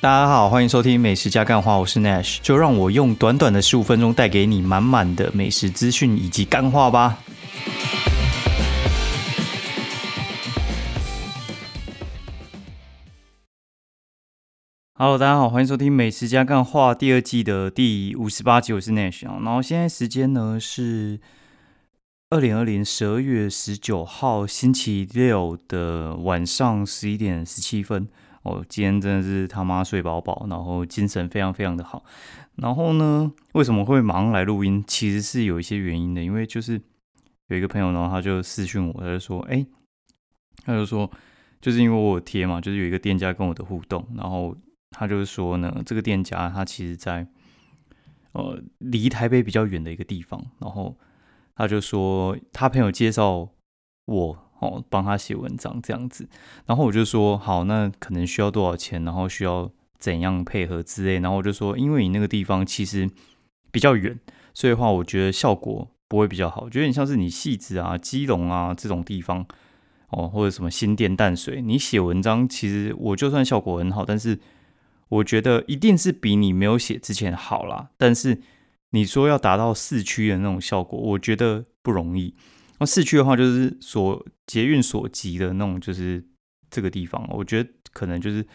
大家好，欢迎收听美食加干话，我是 Nash，就让我用短短的十五分钟带给你满满的美食资讯以及干话吧。Hello，大家好，欢迎收听美食加干话第二季的第五十八集，我是 Nash。然后现在时间呢是二零二零十二月十九号星期六的晚上十一点十七分。我今天真的是他妈睡饱饱，然后精神非常非常的好。然后呢，为什么会忙来录音？其实是有一些原因的，因为就是有一个朋友呢，他就私讯我，他就说：“哎，他就说，就是因为我贴嘛，就是有一个店家跟我的互动，然后他就说呢，这个店家他其实在呃离台北比较远的一个地方，然后他就说他朋友介绍我。”哦，帮他写文章这样子，然后我就说好，那可能需要多少钱，然后需要怎样配合之类，然后我就说，因为你那个地方其实比较远，所以的话我觉得效果不会比较好，觉得你像是你戏子啊、基隆啊这种地方，哦，或者什么新店淡水，你写文章其实我就算效果很好，但是我觉得一定是比你没有写之前好啦。但是你说要达到市区的那种效果，我觉得不容易。那市区的话，就是所捷运所及的那种，就是这个地方。我觉得可能就是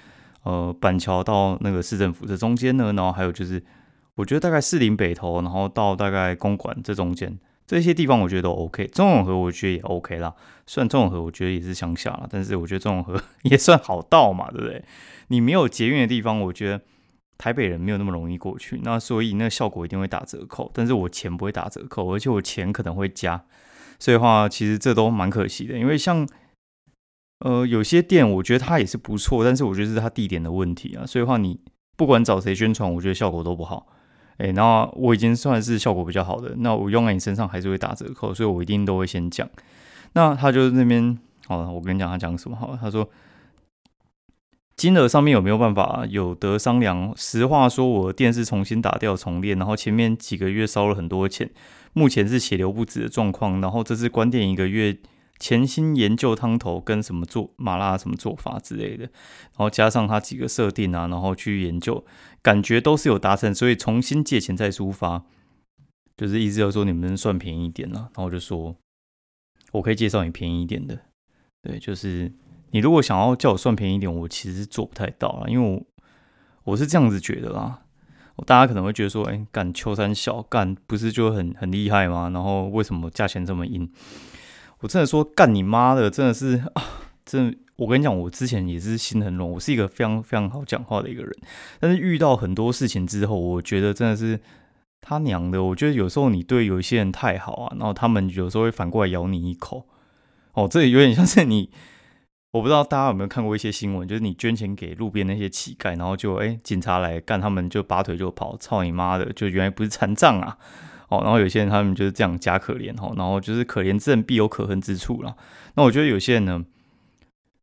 呃板桥到那个市政府这中间呢，然后还有就是我觉得大概士林北投，然后到大概公馆这中间这些地方，我觉得都 OK。中永和我觉得也 OK 啦，虽然中永和我觉得也是乡下啦，但是我觉得中永和 也算好到嘛，对不对？你没有捷运的地方，我觉得台北人没有那么容易过去，那所以那效果一定会打折扣。但是我钱不会打折扣，而且我钱可能会加。所以话，其实这都蛮可惜的，因为像呃有些店，我觉得它也是不错，但是我觉得是它地点的问题啊。所以话，你不管找谁宣传，我觉得效果都不好。哎，那我已经算是效果比较好的，那我用在你身上还是会打折扣，所以我一定都会先讲。那他就是那边，好了，我跟你讲他讲什么好了。他说金额上面有没有办法有得商量？实话说，我店是重新打掉重练，然后前面几个月烧了很多钱。目前是血流不止的状况，然后这次关店一个月，潜心研究汤头跟什么做麻辣什么做法之类的，然后加上他几个设定啊，然后去研究，感觉都是有达成，所以重新借钱再出发，就是意思就说你们算便宜一点了，然后就说我可以介绍你便宜一点的，对，就是你如果想要叫我算便宜一点，我其实做不太到了，因为我我是这样子觉得啦。大家可能会觉得说，哎，干秋山小干不是就很很厉害吗？然后为什么价钱这么硬？我真的说干你妈的，真的是啊，真我跟你讲，我之前也是心很软，我是一个非常非常好讲话的一个人，但是遇到很多事情之后，我觉得真的是他娘的，我觉得有时候你对有一些人太好啊，然后他们有时候会反过来咬你一口。哦，这有点像是你。我不知道大家有没有看过一些新闻，就是你捐钱给路边那些乞丐，然后就哎警察来干，他们就拔腿就跑，操你妈的！就原来不是残障啊，哦，然后有些人他们就是这样假可怜哦，然后就是可怜之人必有可恨之处了。那我觉得有些人呢，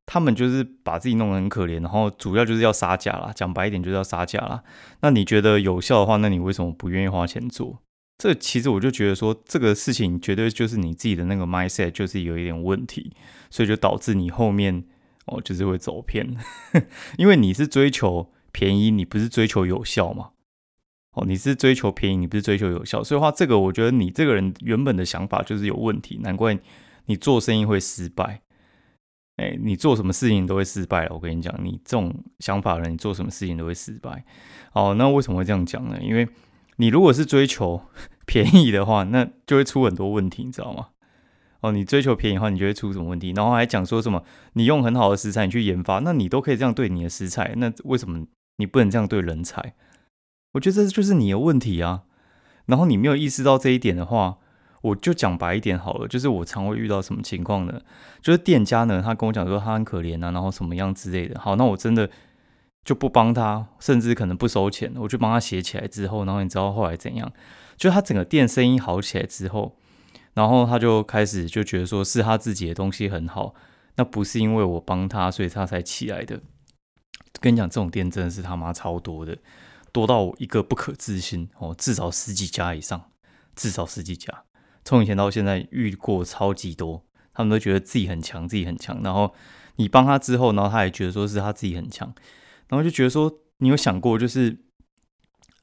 他们就是把自己弄得很可怜，然后主要就是要杀价啦，讲白一点就是要杀价啦。那你觉得有效的话，那你为什么不愿意花钱做？这其实我就觉得说，这个事情绝对就是你自己的那个 mindset 就是有一点问题，所以就导致你后面哦就是会走偏，因为你是追求便宜，你不是追求有效嘛？哦，你是追求便宜，你不是追求有效，所以话这个我觉得你这个人原本的想法就是有问题，难怪你做生意会失败。哎，你做什么事情都会失败了，我跟你讲，你这种想法的人，你做什么事情都会失败。哦，那为什么会这样讲呢？因为你如果是追求 便宜的话，那就会出很多问题，你知道吗？哦，你追求便宜的话，你就会出什么问题？然后还讲说什么？你用很好的食材，你去研发，那你都可以这样对你的食材，那为什么你不能这样对人才？我觉得这就是你的问题啊。然后你没有意识到这一点的话，我就讲白一点好了，就是我常会遇到什么情况呢？就是店家呢，他跟我讲说他很可怜啊，然后什么样之类的。好，那我真的。就不帮他，甚至可能不收钱。我就帮他写起来之后，然后你知道后来怎样？就他整个店生意好起来之后，然后他就开始就觉得说是他自己的东西很好，那不是因为我帮他，所以他才起来的。跟你讲，这种店真的是他妈超多的，多到一个不可置信哦，至少十几家以上，至少十几家。从以前到现在遇过超级多，他们都觉得自己很强，自己很强。然后你帮他之后，然后他也觉得说是他自己很强。然后就觉得说，你有想过，就是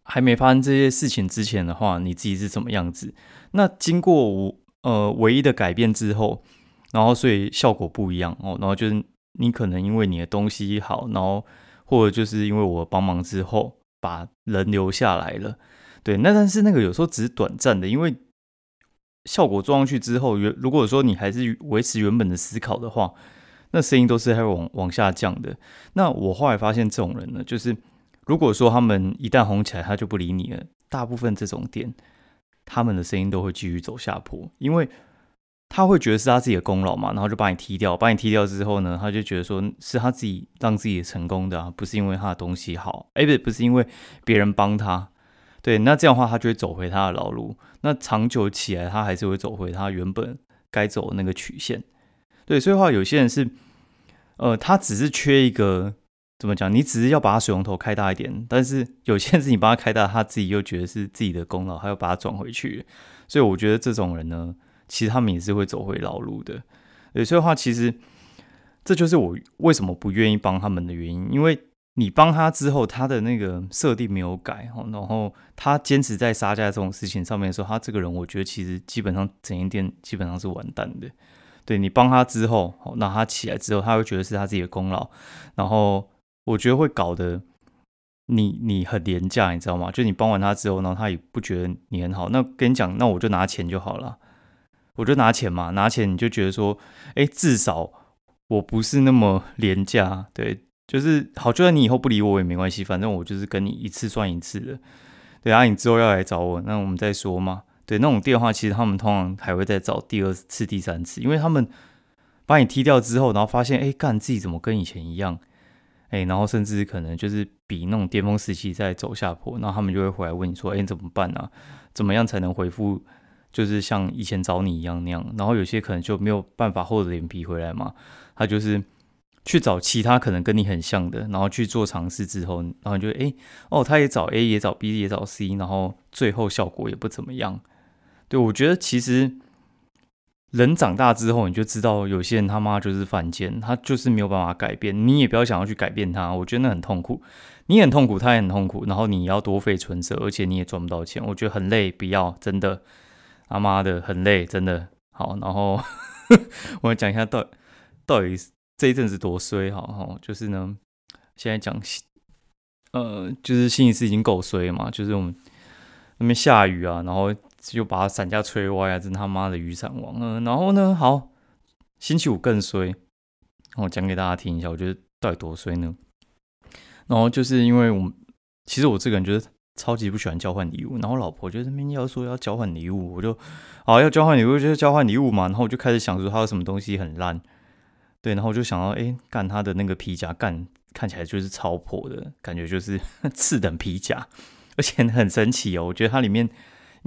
还没发生这些事情之前的话，你自己是怎么样子？那经过我呃唯一的改变之后，然后所以效果不一样哦。然后就是你可能因为你的东西好，然后或者就是因为我帮忙之后，把人留下来了。对，那但是那个有时候只是短暂的，因为效果做上去之后，原如果说你还是维持原本的思考的话。那声音都是会往往下降的。那我后来发现，这种人呢，就是如果说他们一旦红起来，他就不理你了。大部分这种店，他们的声音都会继续走下坡，因为他会觉得是他自己的功劳嘛，然后就把你踢掉。把你踢掉之后呢，他就觉得说是他自己让自己成功的，不是因为他的东西好，哎，不，不是因为别人帮他。对，那这样的话，他就会走回他的老路。那长久起来，他还是会走回他原本该走的那个曲线。对，所以话有些人是，呃，他只是缺一个怎么讲？你只是要把水龙头开大一点，但是有些人是你帮他开大，他自己又觉得是自己的功劳，他要把它转回去。所以我觉得这种人呢，其实他们也是会走回老路的。对，所以话其实这就是我为什么不愿意帮他们的原因，因为你帮他之后，他的那个设定没有改，然后他坚持在杀价这种事情上面的时候，他这个人我觉得其实基本上整间店基本上是完蛋的。对你帮他之后，那他起来之后，他会觉得是他自己的功劳，然后我觉得会搞得你你很廉价，你知道吗？就你帮完他之后，然后他也不觉得你很好。那跟你讲，那我就拿钱就好了，我就拿钱嘛，拿钱你就觉得说，哎，至少我不是那么廉价，对，就是好，就算你以后不理我也没关系，反正我就是跟你一次算一次的，对啊，你之后要来找我，那我们再说嘛。对那种电话，其实他们通常还会再找第二次、第三次，因为他们把你踢掉之后，然后发现，哎，干自己怎么跟以前一样，哎，然后甚至可能就是比那种巅峰时期在走下坡，然后他们就会回来问你说，哎，怎么办呢？怎么样才能回复，就是像以前找你一样那样？然后有些可能就没有办法厚着脸皮回来嘛，他就是去找其他可能跟你很像的，然后去做尝试之后，然后就哎，哦，他也找 A，也找 B，也找 C，然后最后效果也不怎么样。对，我觉得其实人长大之后，你就知道有些人他妈就是犯贱，他就是没有办法改变。你也不要想要去改变他，我觉得那很痛苦，你很痛苦，他也很痛苦。然后你要多费唇舌，而且你也赚不到钱，我觉得很累。不要，真的，他妈的很累，真的。好，然后 我讲一下到到底这一阵子多衰，好哈，就是呢，现在讲，呃，就是星期四已经够衰嘛，就是我们那边下雨啊，然后。就把伞架吹歪啊！真他妈的雨伞王。嗯，然后呢？好，星期五更衰。我讲给大家听一下，我觉得到底多衰呢？然后就是因为我，其实我这个人觉得超级不喜欢交换礼物。然后老婆就那边要说要交换礼物，我就好要交换礼物，就是交换礼物嘛。然后我就开始想说他有什么东西很烂，对，然后我就想到，哎，干他的那个皮夹，干看起来就是超破的感觉，就是 次等皮夹，而且很神奇哦。我觉得它里面。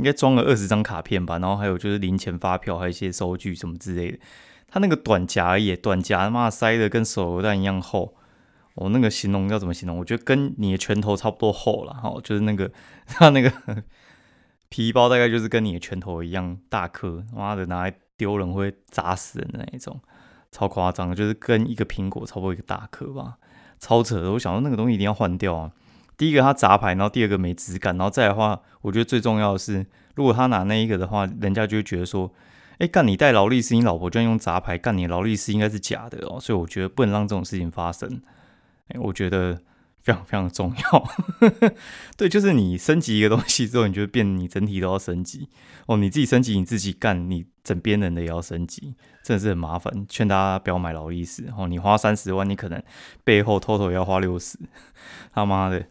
应该装了二十张卡片吧，然后还有就是零钱发票，还有一些收据什么之类的。他那个短夹也短夹，他妈塞的跟手榴弹一样厚。我那个形容要怎么形容？我觉得跟你的拳头差不多厚了哈，就是那个他那个皮包大概就是跟你的拳头一样大颗。妈的，拿来丢人会砸死人的那一种，超夸张，就是跟一个苹果差不多一个大颗吧，超扯的。我想说那个东西一定要换掉啊。第一个它杂牌，然后第二个没质感，然后再的话，我觉得最重要的是，如果他拿那一个的话，人家就会觉得说，哎，干你带劳力士，你老婆居然用杂牌，干你劳力士应该是假的哦，所以我觉得不能让这种事情发生。哎，我觉得非常非常重要。对，就是你升级一个东西之后，你就变你整体都要升级哦，你自己升级你自己干，你整边人的也要升级，真的是很麻烦。劝大家不要买劳力士哦，你花三十万，你可能背后偷偷要花六十，他妈的。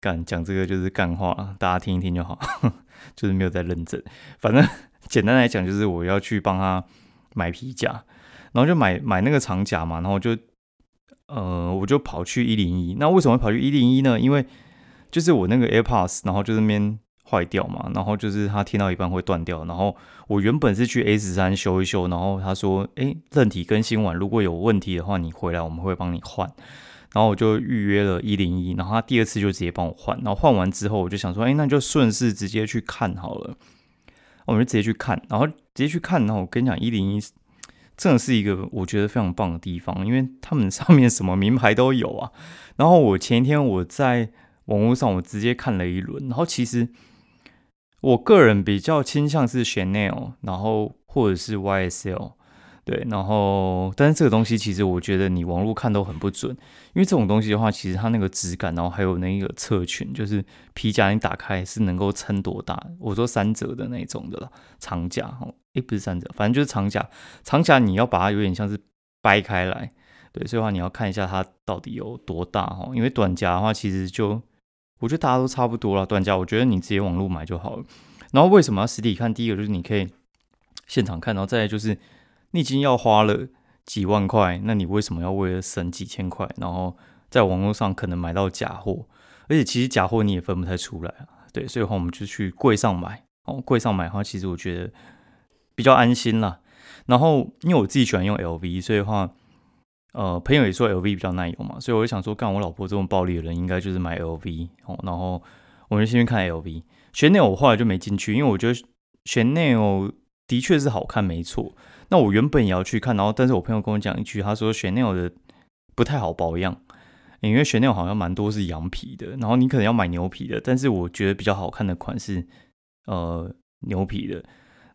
干讲这个就是干话，大家听一听就好，就是没有在认真。反正 简单来讲，就是我要去帮他买皮夹，然后就买买那个长夹嘛，然后就呃我就跑去一零一。那为什么跑去一零一呢？因为就是我那个 AirPods，然后就那边坏掉嘛，然后就是它听到一半会断掉，然后我原本是去 S 三修一修，然后他说，哎，韧体更新完，如果有问题的话，你回来我们会帮你换。然后我就预约了一零一，然后他第二次就直接帮我换，然后换完之后我就想说，哎，那就顺势直接去看好了，我们就直接去看，然后直接去看，然后我跟你讲，一零一真的是一个我觉得非常棒的地方，因为他们上面什么名牌都有啊。然后我前一天我在网络上我直接看了一轮，然后其实我个人比较倾向是 Chanel，然后或者是 YSL。对，然后，但是这个东西其实我觉得你网络看都很不准，因为这种东西的话，其实它那个质感，然后还有那个侧裙，就是皮夹你打开是能够撑多大？我说三折的那种的了，长夹哦，诶，不是三折，反正就是长夹，长夹你要把它有点像是掰开来，对，所以话你要看一下它到底有多大哈，因为短夹的话其实就我觉得大家都差不多了，短夹我觉得你直接网络买就好了。然后为什么要实体看？第一个就是你可以现场看，然后再来就是。你已经要花了几万块，那你为什么要为了省几千块，然后在网络上可能买到假货？而且其实假货你也分不太出来啊。对，所以的话我们就去柜上买哦。柜上买的话，其实我觉得比较安心啦。然后因为我自己喜欢用 LV，所以的话，呃，朋友也说 LV 比较耐用嘛，所以我就想说，干我老婆这种暴力的人，应该就是买 LV 哦。然后我们先去看 LV，选内我后来就没进去，因为我觉得选内哦的确是好看，没错。那我原本也要去看，然后但是我朋友跟我讲一句，他说 Chanel 的不太好保养，因为 Chanel 好像蛮多是羊皮的，然后你可能要买牛皮的，但是我觉得比较好看的款式呃牛皮的，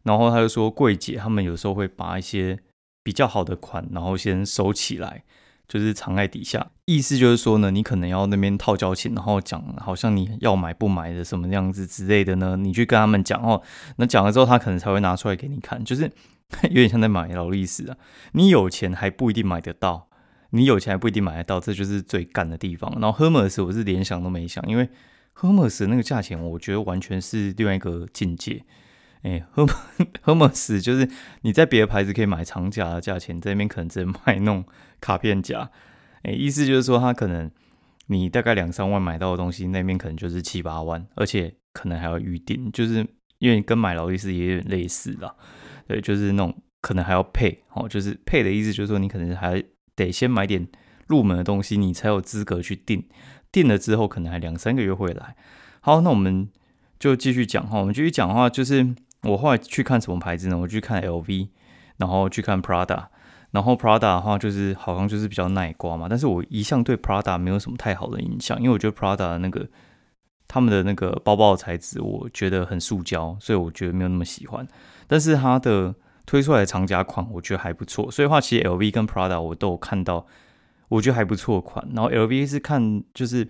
然后他就说柜姐他们有时候会把一些比较好的款，然后先收起来，就是藏在底下，意思就是说呢，你可能要那边套交情，然后讲好像你要买不买的什么样子之类的呢，你去跟他们讲哦，那讲了之后他可能才会拿出来给你看，就是。有点像在买劳力士啊！你有钱还不一定买得到，你有钱还不一定买得到，这就是最干的地方。然后 Hermes 我是连想都没想，因为 Hermes 那个价钱，我觉得完全是另外一个境界。哎，Hermes Hermes 就是你在别的牌子可以买长假的价钱，这边可能只能卖弄卡片夹。哎，意思就是说，它可能你大概两三万买到的东西，那边可能就是七八万，而且可能还要预定，就是因为跟买劳力士也有点类似啦。对，就是那种可能还要配哦，就是配的意思，就是说你可能还得先买点入门的东西，你才有资格去订。订了之后，可能还两三个月会来。好，那我们就继续讲哈，我们继续讲的话，就是我后来去看什么牌子呢？我去看 LV，然后去看 Prada，然后 Prada 的话就是好像就是比较耐刮嘛，但是我一向对 Prada 没有什么太好的印象，因为我觉得 Prada 的那个他们的那个包包的材质，我觉得很塑胶，所以我觉得没有那么喜欢。但是它的推出来的长夹款，我觉得还不错。所以话，其实 L V 跟 Prada 我都有看到，我觉得还不错款。然后 L V 是看就是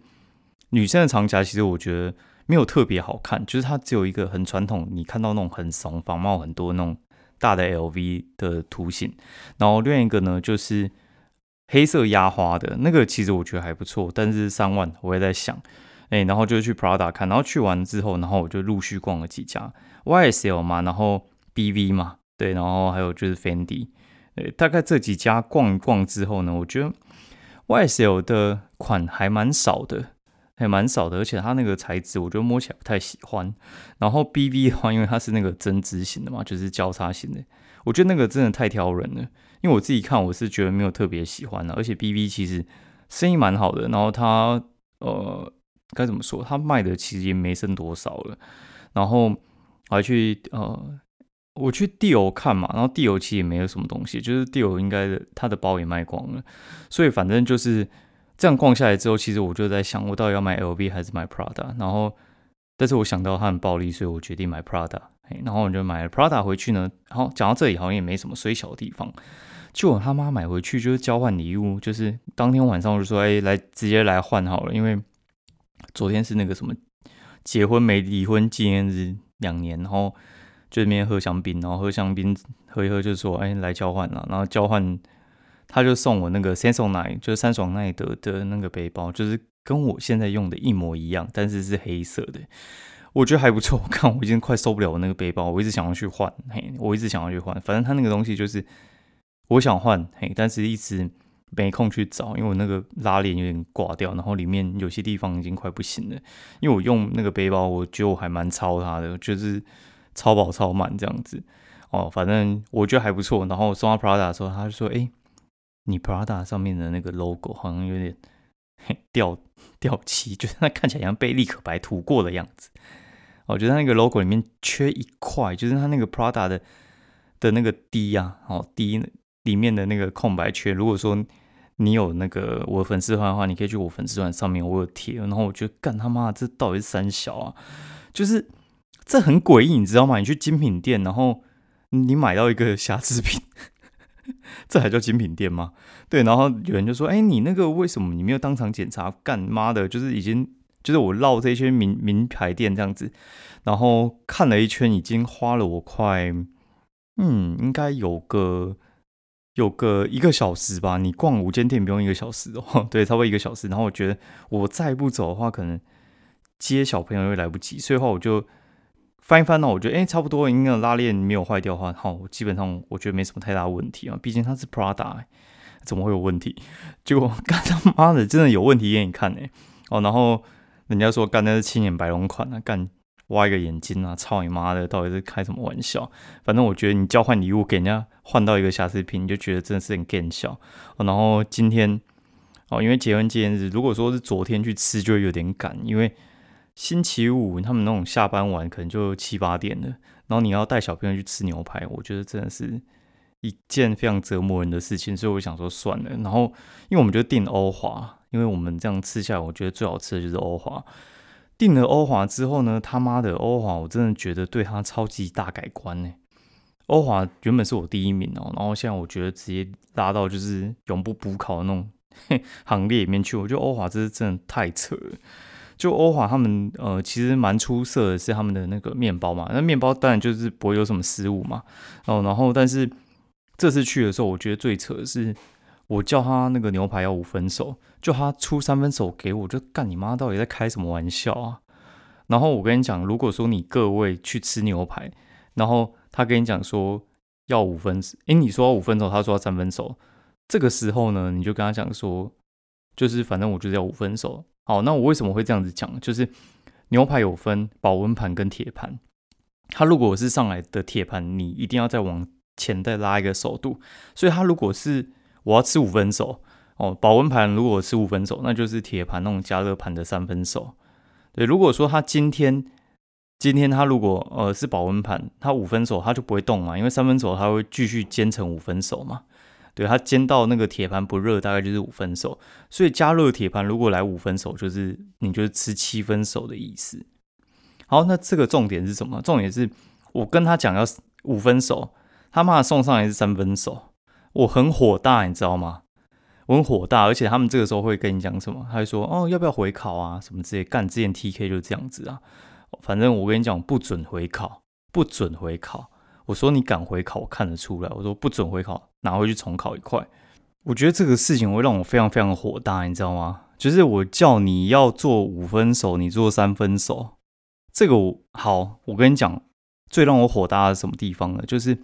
女生的长夹，其实我觉得没有特别好看，就是它只有一个很传统，你看到那种很怂、仿冒很多那种大的 L V 的图形。然后另一个呢，就是黑色压花的那个，其实我觉得还不错，但是三万，我也在想，哎，然后就去 Prada 看，然后去完之后，然后我就陆续逛了几家。YSL 嘛，然后 BV 嘛，对，然后还有就是 Fendi，呃，大概这几家逛一逛之后呢，我觉得 YSL 的款还蛮少的，还蛮少的，而且它那个材质我觉得摸起来不太喜欢。然后 B B 的话，因为它是那个针织型的嘛，就是交叉型的，我觉得那个真的太挑人了。因为我自己看，我是觉得没有特别喜欢的，而且 B B 其实生意蛮好的，然后它呃该怎么说，它卖的其实也没剩多少了，然后我。还去呃，我去地欧看嘛，然后地欧其实也没有什么东西，就是地欧应该的他的包也卖光了，所以反正就是这样逛下来之后，其实我就在想，我到底要买 LV 还是买 Prada？然后，但是我想到它很暴利，所以我决定买 Prada。然后我就买了 Prada 回去呢。然后讲到这里好像也没什么虽小的地方，就我他妈买回去就是交换礼物，就是当天晚上我就说，哎，来直接来换好了，因为昨天是那个什么结婚没离婚纪念日。两年，然后就那边喝香槟，然后喝香槟喝一喝，就说哎来交换了，然后交换他就送我那个 Samsonite，就是三爽奈德的那个背包，就是跟我现在用的一模一样，但是是黑色的，我觉得还不错。我看我已经快受不了我那个背包，我一直想要去换，嘿，我一直想要去换，反正他那个东西就是我想换，嘿，但是一直。没空去找，因为我那个拉链有点挂掉，然后里面有些地方已经快不行了。因为我用那个背包，我觉得我还蛮超它的，就是超薄超慢这样子。哦，反正我觉得还不错。然后送到 Prada 的时候，他就说：“哎，你 Prada 上面的那个 logo 好像有点掉掉漆，就是它看起来像被立可白涂过的样子。我觉得它那个 logo 里面缺一块，就是它那个 Prada 的的那个 D 啊，哦 D 里面的那个空白缺。如果说你有那个我粉丝团的话，你可以去我粉丝团上面，我有贴。然后我觉得，干他妈，这到底是三小啊？就是这很诡异，你知道吗？你去精品店，然后你买到一个瑕疵品，这还叫精品店吗？对，然后有人就说：“哎，你那个为什么你没有当场检查？干妈的，就是已经就是我绕这些名名牌店这样子，然后看了一圈，已经花了我快嗯，应该有个。”有个一个小时吧，你逛五间店不用一个小时哦，对，差不多一个小时。然后我觉得我再不走的话，可能接小朋友又来不及，所以话我就翻一翻呢，我觉得哎，差不多应该拉链没有坏掉的话，好，基本上我觉得没什么太大问题啊，毕竟它是 Prada，怎么会有问题？结果干他妈的真的有问题给你看呢，哦，然后人家说干的是青眼白龙款啊，干。挖一个眼睛啊！操你妈的，到底是开什么玩笑？反正我觉得你交换礼物给人家换到一个瑕疵品，你就觉得真的是很搞笑。然后今天哦，因为结婚纪念日，如果说是昨天去吃，就会有点赶，因为星期五他们那种下班晚可能就七八点了，然后你要带小朋友去吃牛排，我觉得真的是一件非常折磨人的事情，所以我想说算了。然后因为我们就订欧华，因为我们这样吃下来，我觉得最好吃的就是欧华。订了欧华之后呢，他妈的欧华，我真的觉得对他超级大改观呢。欧华原本是我第一名哦，然后现在我觉得直接拉到就是永不补考的那种 行列里面去。我觉得欧华这是真的太扯了。就欧华他们呃，其实蛮出色的是他们的那个面包嘛，那面包当然就是不会有什么失误嘛。哦，然后但是这次去的时候，我觉得最扯的是。我叫他那个牛排要五分熟，就他出三分熟给我，就干你妈到底在开什么玩笑啊？然后我跟你讲，如果说你各位去吃牛排，然后他跟你讲说要五分，诶，你说要五分熟，他说要三分熟，这个时候呢，你就跟他讲说，就是反正我就是要五分熟。好，那我为什么会这样子讲？就是牛排有分保温盘跟铁盘，它如果是上来的铁盘，你一定要再往前再拉一个熟度，所以他如果是我要吃五分熟哦，保温盘如果吃五分熟，那就是铁盘那种加热盘的三分熟。对，如果说他今天今天他如果呃是保温盘，他五分熟他就不会动嘛，因为三分熟他会继续煎成五分熟嘛。对，他煎到那个铁盘不热，大概就是五分熟。所以加热铁盘如果来五分熟，就是你就是吃七分熟的意思。好，那这个重点是什么？重点是我跟他讲要五分熟，他妈送上来是三分熟。我很火大，你知道吗？我很火大，而且他们这个时候会跟你讲什么？他会说：“哦，要不要回考啊？什么之类。”干之前 T K 就这样子啊。反正我跟你讲，不准回考，不准回考。我说你敢回考，我看得出来。我说不准回考，拿回去重考一块。我觉得这个事情会让我非常非常火大，你知道吗？就是我叫你要做五分熟，你做三分熟。这个我好，我跟你讲，最让我火大的什么地方呢？就是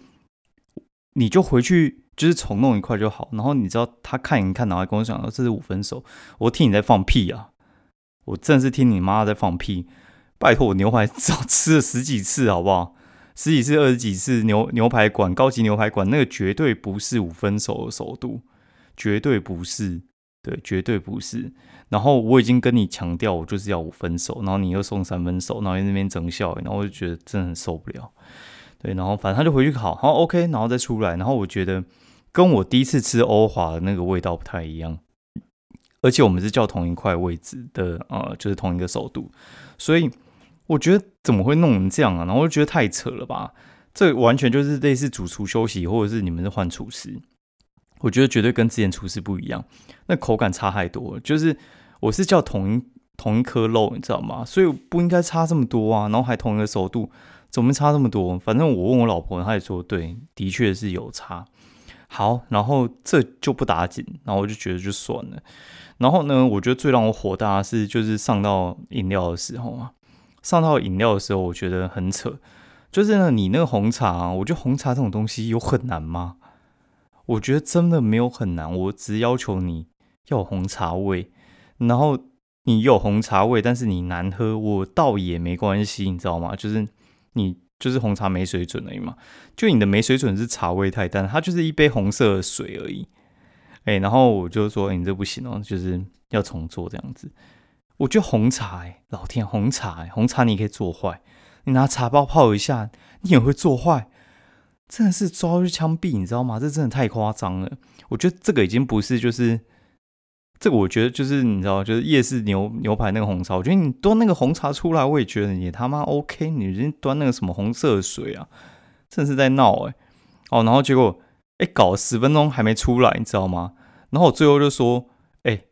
你就回去。就是重弄一块就好，然后你知道他看一看，然后跟我讲说这是五分熟，我听你在放屁啊！我真是听你妈在放屁！拜托，我牛排早吃了十几次，好不好？十几次、二十几次牛牛排馆、高级牛排馆，那个绝对不是五分熟的熟度，绝对不是，对，绝对不是。然后我已经跟你强调，我就是要五分熟，然后你又送三分熟，然后在那边整笑，然后我就觉得真的很受不了。对，然后反正他就回去考，好 OK，然后再出来，然后我觉得。跟我第一次吃欧华的那个味道不太一样，而且我们是叫同一块位置的，呃，就是同一个首度，所以我觉得怎么会弄成这样啊？然后我就觉得太扯了吧，这完全就是类似主厨休息，或者是你们是换厨师，我觉得绝对跟之前厨师不一样，那口感差太多了。就是我是叫同一同一颗肉，你知道吗？所以不应该差这么多啊，然后还同一个熟度，怎么差这么多？反正我问我老婆，她也说对，的确是有差。好，然后这就不打紧，然后我就觉得就算了。然后呢，我觉得最让我火大是，就是上到饮料的时候啊，上到饮料的时候，我觉得很扯。就是呢，你那个红茶，我觉得红茶这种东西有很难吗？我觉得真的没有很难，我只要求你要红茶味，然后你有红茶味，但是你难喝，我倒也没关系，你知道吗？就是你。就是红茶没水准而已嘛，就你的没水准是茶味太淡，它就是一杯红色的水而已。哎，然后我就说你这不行哦，就是要重做这样子。我觉得红茶，哎，老天，红茶，红茶你可以做坏，你拿茶包泡一下，你也会做坏，真的是抓去枪毙，你知道吗？这真的太夸张了。我觉得这个已经不是就是这个我觉得就是你知道，就是夜市牛牛排那个红茶，我觉得你端那个红茶出来，我也觉得你他妈 OK，你人端那个什么红色的水啊，真是在闹哎。哦，然后结果哎搞了十分钟还没出来，你知道吗？然后我最后就说，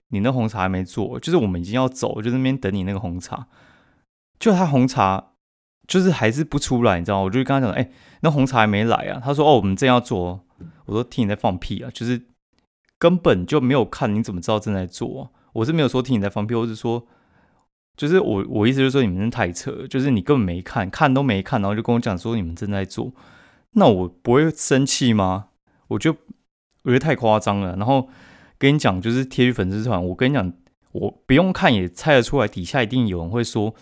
你那红茶还没做，就是我们已经要走，就那边等你那个红茶，就他红茶就是还是不出来，你知道吗？我就跟他讲，哎，那红茶还没来啊。他说，哦，我们正要做。我说听你在放屁啊，就是。根本就没有看，你怎么知道正在做？我是没有说听你在放屁，我是说，就是我我意思就是说你们太扯，就是你根本没看，看都没看，然后就跟我讲说你们正在做，那我不会生气吗？我就我觉得太夸张了。然后跟你讲，就是贴去粉丝团，我跟你讲，我不用看也猜得出来，底下一定有人会说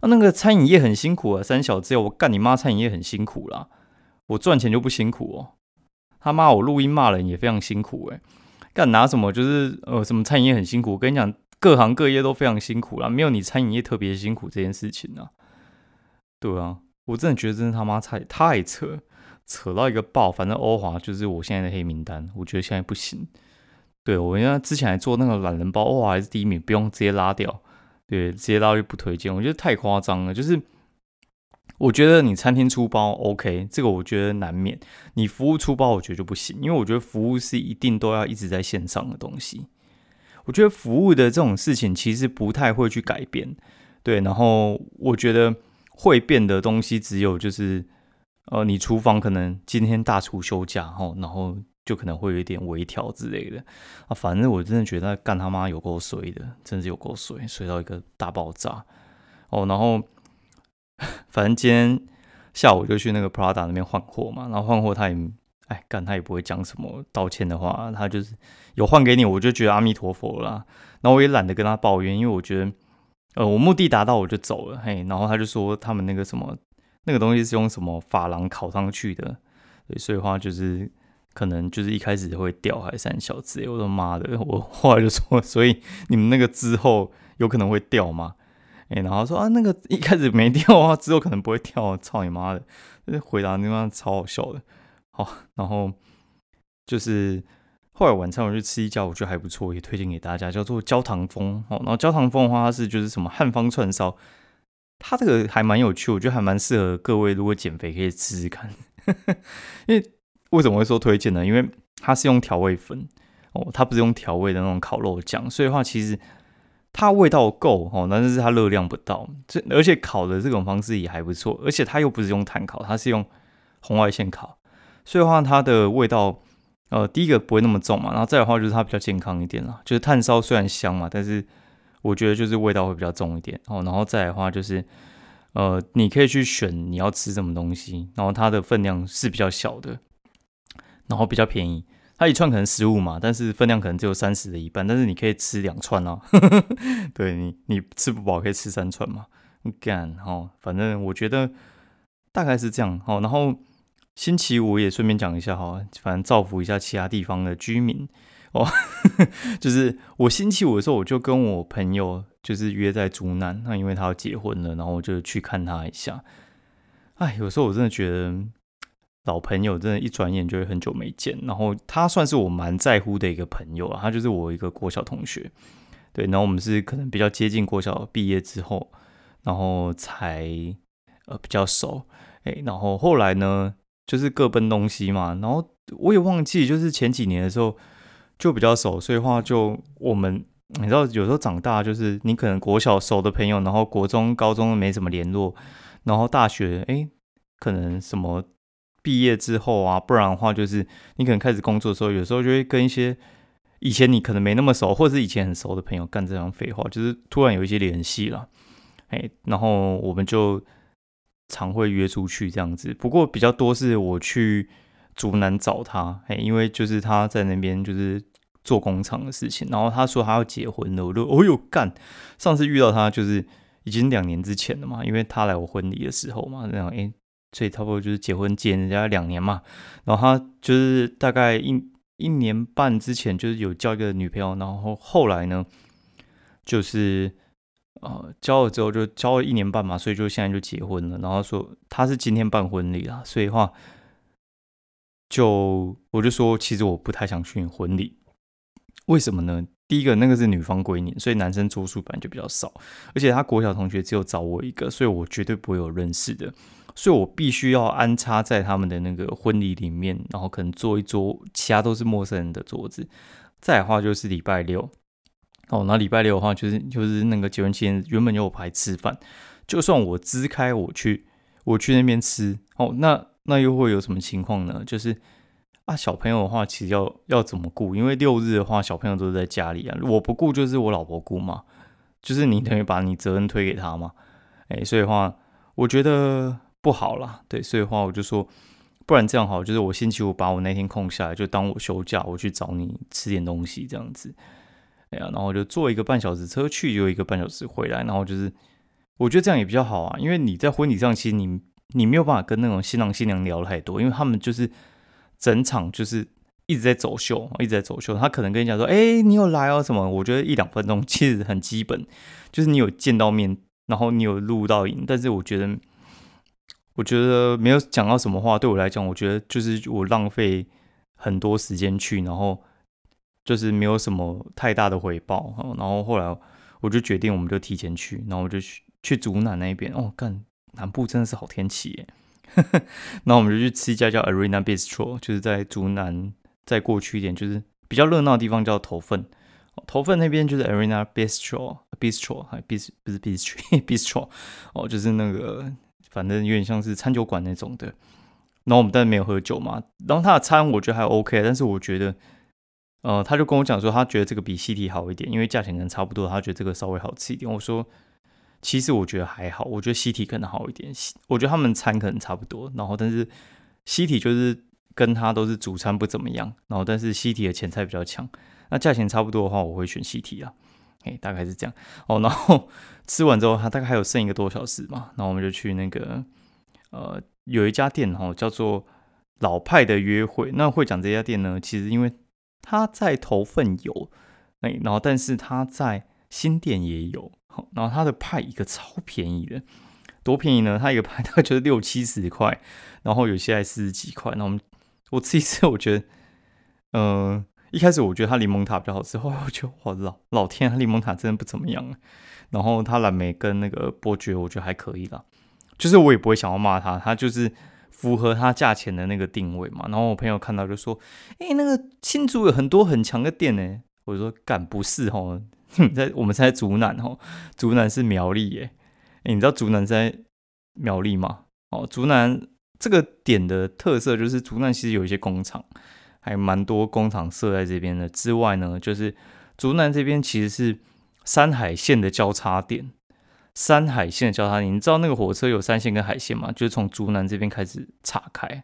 啊，那个餐饮业很辛苦啊，三小只有我干你妈，餐饮业很辛苦啦，我赚钱就不辛苦哦。他骂我录音骂人也非常辛苦诶。干拿什么？就是呃，什么餐饮业很辛苦。我跟你讲，各行各业都非常辛苦啦，没有你餐饮业特别辛苦这件事情啊。对啊，我真的觉得真是他妈太太扯，扯到一个爆。反正欧华就是我现在的黑名单，我觉得现在不行。对我因为之前还做那个懒人包，哇还是第一名，不用直接拉掉。对，直接拉就不推荐，我觉得太夸张了，就是。我觉得你餐厅出包 OK，这个我觉得难免。你服务出包，我觉得就不行，因为我觉得服务是一定都要一直在线上的东西。我觉得服务的这种事情其实不太会去改变，对。然后我觉得会变的东西只有就是，呃，你厨房可能今天大厨休假哈，然后就可能会有一点微调之类的啊。反正我真的觉得干他妈有够水的，真是有够水，水到一个大爆炸哦。然后。反正今天下午就去那个 Prada 那边换货嘛，然后换货他也哎干他也不会讲什么道歉的话，他就是有换给你，我就觉得阿弥陀佛了。然后我也懒得跟他抱怨，因为我觉得呃我目的达到我就走了嘿。然后他就说他们那个什么那个东西是用什么珐琅烤上去的，所以话就是可能就是一开始会掉还是三小之类。我说妈的，我后来就说，所以你们那个之后有可能会掉吗？哎，然后说啊，那个一开始没掉啊，之后可能不会跳，操你妈的！回答那方超好笑的。好，然后就是后来晚餐我去吃一家，我觉得还不错，也推荐给大家，叫做焦糖风。哦，然后焦糖风的话，它是就是什么汉方串烧，它这个还蛮有趣，我觉得还蛮适合各位如果减肥可以试试看。因为为什么会说推荐呢？因为它是用调味粉哦，它不是用调味的那种烤肉酱，所以的话其实。它味道够哦，但是它热量不到，这而且烤的这种方式也还不错，而且它又不是用炭烤，它是用红外线烤，所以的话它的味道，呃，第一个不会那么重嘛，然后再的话就是它比较健康一点啦，就是炭烧虽然香嘛，但是我觉得就是味道会比较重一点哦，然后再的话就是，呃，你可以去选你要吃什么东西，然后它的分量是比较小的，然后比较便宜。它一串可能十五嘛，但是分量可能只有三十的一半，但是你可以吃两串哦。对你，你吃不饱可以吃三串嘛？干哈，反正我觉得大概是这样哦。然后星期五也顺便讲一下哈，反正造福一下其他地方的居民哦。就是我星期五的时候，我就跟我朋友就是约在竹南，那因为他要结婚了，然后我就去看他一下。哎，有时候我真的觉得。老朋友真的，一转眼就会很久没见。然后他算是我蛮在乎的一个朋友啊，他就是我一个国小同学。对，然后我们是可能比较接近国小毕业之后，然后才呃比较熟。哎，然后后来呢，就是各奔东西嘛。然后我也忘记，就是前几年的时候就比较熟，所以话就我们你知道，有时候长大就是你可能国小熟的朋友，然后国中、高中没什么联络，然后大学哎可能什么。毕业之后啊，不然的话就是你可能开始工作的时候，有时候就会跟一些以前你可能没那么熟，或者是以前很熟的朋友干这样废话，就是突然有一些联系了，哎，然后我们就常会约出去这样子。不过比较多是我去竹南找他，哎，因为就是他在那边就是做工厂的事情，然后他说他要结婚了，我就哦哟干，上次遇到他就是已经两年之前了嘛，因为他来我婚礼的时候嘛，这样哎。所以差不多就是结婚见人家两年嘛，然后他就是大概一一年半之前就是有交一个女朋友，然后后来呢，就是呃交了之后就交了一年半嘛，所以就现在就结婚了。然后说他是今天办婚礼啦，所以话就我就说其实我不太想去婚礼，为什么呢？第一个那个是女方归你，所以男生桌数本来就比较少，而且他国小同学只有找我一个，所以我绝对不会有认识的，所以我必须要安插在他们的那个婚礼里面，然后可能坐一桌，其他都是陌生人的桌子。再的话就是礼拜六，哦，那礼拜六的话就是就是那个结婚期间原本有排吃饭，就算我支开我去我去那边吃，哦，那那又会有什么情况呢？就是。啊，小朋友的话，其实要要怎么顾？因为六日的话，小朋友都是在家里啊，我不顾就是我老婆顾嘛，就是你等于把你责任推给他嘛，哎，所以的话，我觉得不好啦，对，所以的话，我就说，不然这样好，就是我星期五把我那天空下来，就当我休假，我去找你吃点东西这样子，哎呀，然后就坐一个半小时车去，就一个半小时回来，然后就是我觉得这样也比较好啊，因为你在婚礼上，其实你你没有办法跟那种新郎新娘聊太多，因为他们就是。整场就是一直在走秀，一直在走秀。他可能跟你讲说：“哎，你有来哦？什么？”我觉得一两分钟其实很基本，就是你有见到面，然后你有录到影。但是我觉得，我觉得没有讲到什么话，对我来讲，我觉得就是我浪费很多时间去，然后就是没有什么太大的回报。然后后来我就决定，我们就提前去，然后我就去去竹南那边。哦，干南部真的是好天气耶！那我们就去吃一家叫 Arena Bistro，就是在竹南再过去一点，就是比较热闹的地方叫头份。头份那边就是 Arena Bistro，Bistro 还 Bist 不是 Bistro，Bistro 哦，就是那个反正有点像是餐酒馆那种的。然后我们当然没有喝酒嘛。然后他的餐我觉得还 OK，但是我觉得，呃，他就跟我讲说他觉得这个比西体好一点，因为价钱可能差不多，他觉得这个稍微好吃一点。我说。其实我觉得还好，我觉得西体可能好一点。我觉得他们餐可能差不多，然后但是西体就是跟他都是主餐不怎么样，然后但是西体的前菜比较强。那价钱差不多的话，我会选西体啊。哎，大概是这样哦。然后 吃完之后，他大概还有剩一个多小时嘛，然后我们就去那个呃有一家店哦，叫做老派的约会。那会讲这家店呢，其实因为他在头份有，哎，然后但是他在新店也有。然后他的派一个超便宜的，多便宜呢？他一个派大概就是六七十块，然后有些还四十几块。那我们我吃一次，我觉得，呃，一开始我觉得他柠檬塔比较好吃，后来我觉得哇，老老天，他柠檬塔真的不怎么样。然后他蓝莓跟那个伯爵，我觉得还可以啦，就是我也不会想要骂他，他就是符合他价钱的那个定位嘛。然后我朋友看到就说：“哎，那个新竹有很多很强的店呢。”我说：“敢不是哦。”在我们在竹南哦，竹南是苗栗耶，哎，你知道竹南在苗栗吗？哦，竹南这个点的特色就是竹南其实有一些工厂，还蛮多工厂设在这边的。之外呢，就是竹南这边其实是山海线的交叉点，山海线的交叉点，你知道那个火车有山线跟海线吗？就是从竹南这边开始岔开，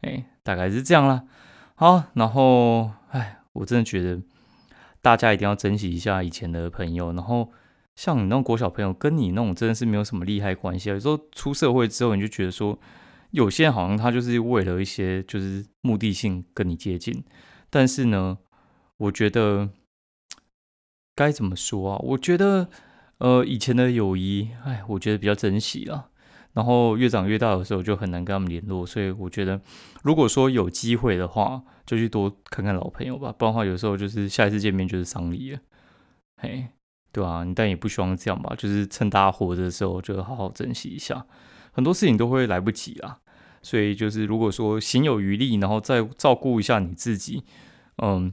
哎，大概是这样啦。好，然后，哎，我真的觉得。大家一定要珍惜一下以前的朋友，然后像你那种国小朋友，跟你那种真的是没有什么利害关系。有时候出社会之后，你就觉得说，有些人好像他就是为了一些就是目的性跟你接近。但是呢，我觉得 该怎么说啊？我觉得呃，以前的友谊，哎，我觉得比较珍惜啊。然后越长越大的时候，就很难跟他们联络。所以我觉得，如果说有机会的话，就去多看看老朋友吧，不然的话，有时候就是下一次见面就是丧礼了，嘿，对啊，你但也不希望这样吧，就是趁大家活着的时候，就好好珍惜一下。很多事情都会来不及啦，所以就是如果说行有余力，然后再照顾一下你自己，嗯，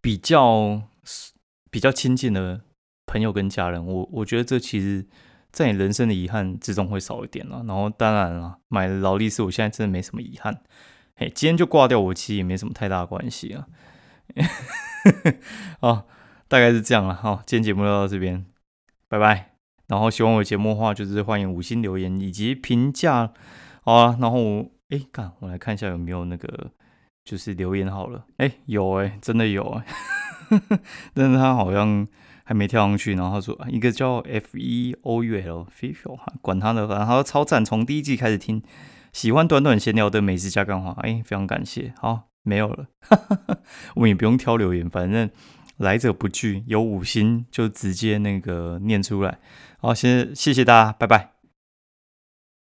比较比较亲近的朋友跟家人，我我觉得这其实，在你人生的遗憾之中会少一点了。然后当然了，买劳力士，我现在真的没什么遗憾。嘿，今天就挂掉，我其实也没什么太大关系啊。哦，大概是这样了。好，今天节目就到这边，拜拜。然后喜欢我节目的话，就是欢迎五星留言以及评价。好啊，然后哎，看我来看一下有没有那个就是留言好了。哎，有哎，真的有哎。但是他好像还没跳上去。然后他说一个叫 F E O U L，Fifi，管他的，反正他说超赞，从第一季开始听。喜欢短短闲聊的美食加干话，哎，非常感谢。好，没有了，我们也不用挑留言，反正来者不拒，有五星就直接那个念出来。好，先谢谢大家，拜拜。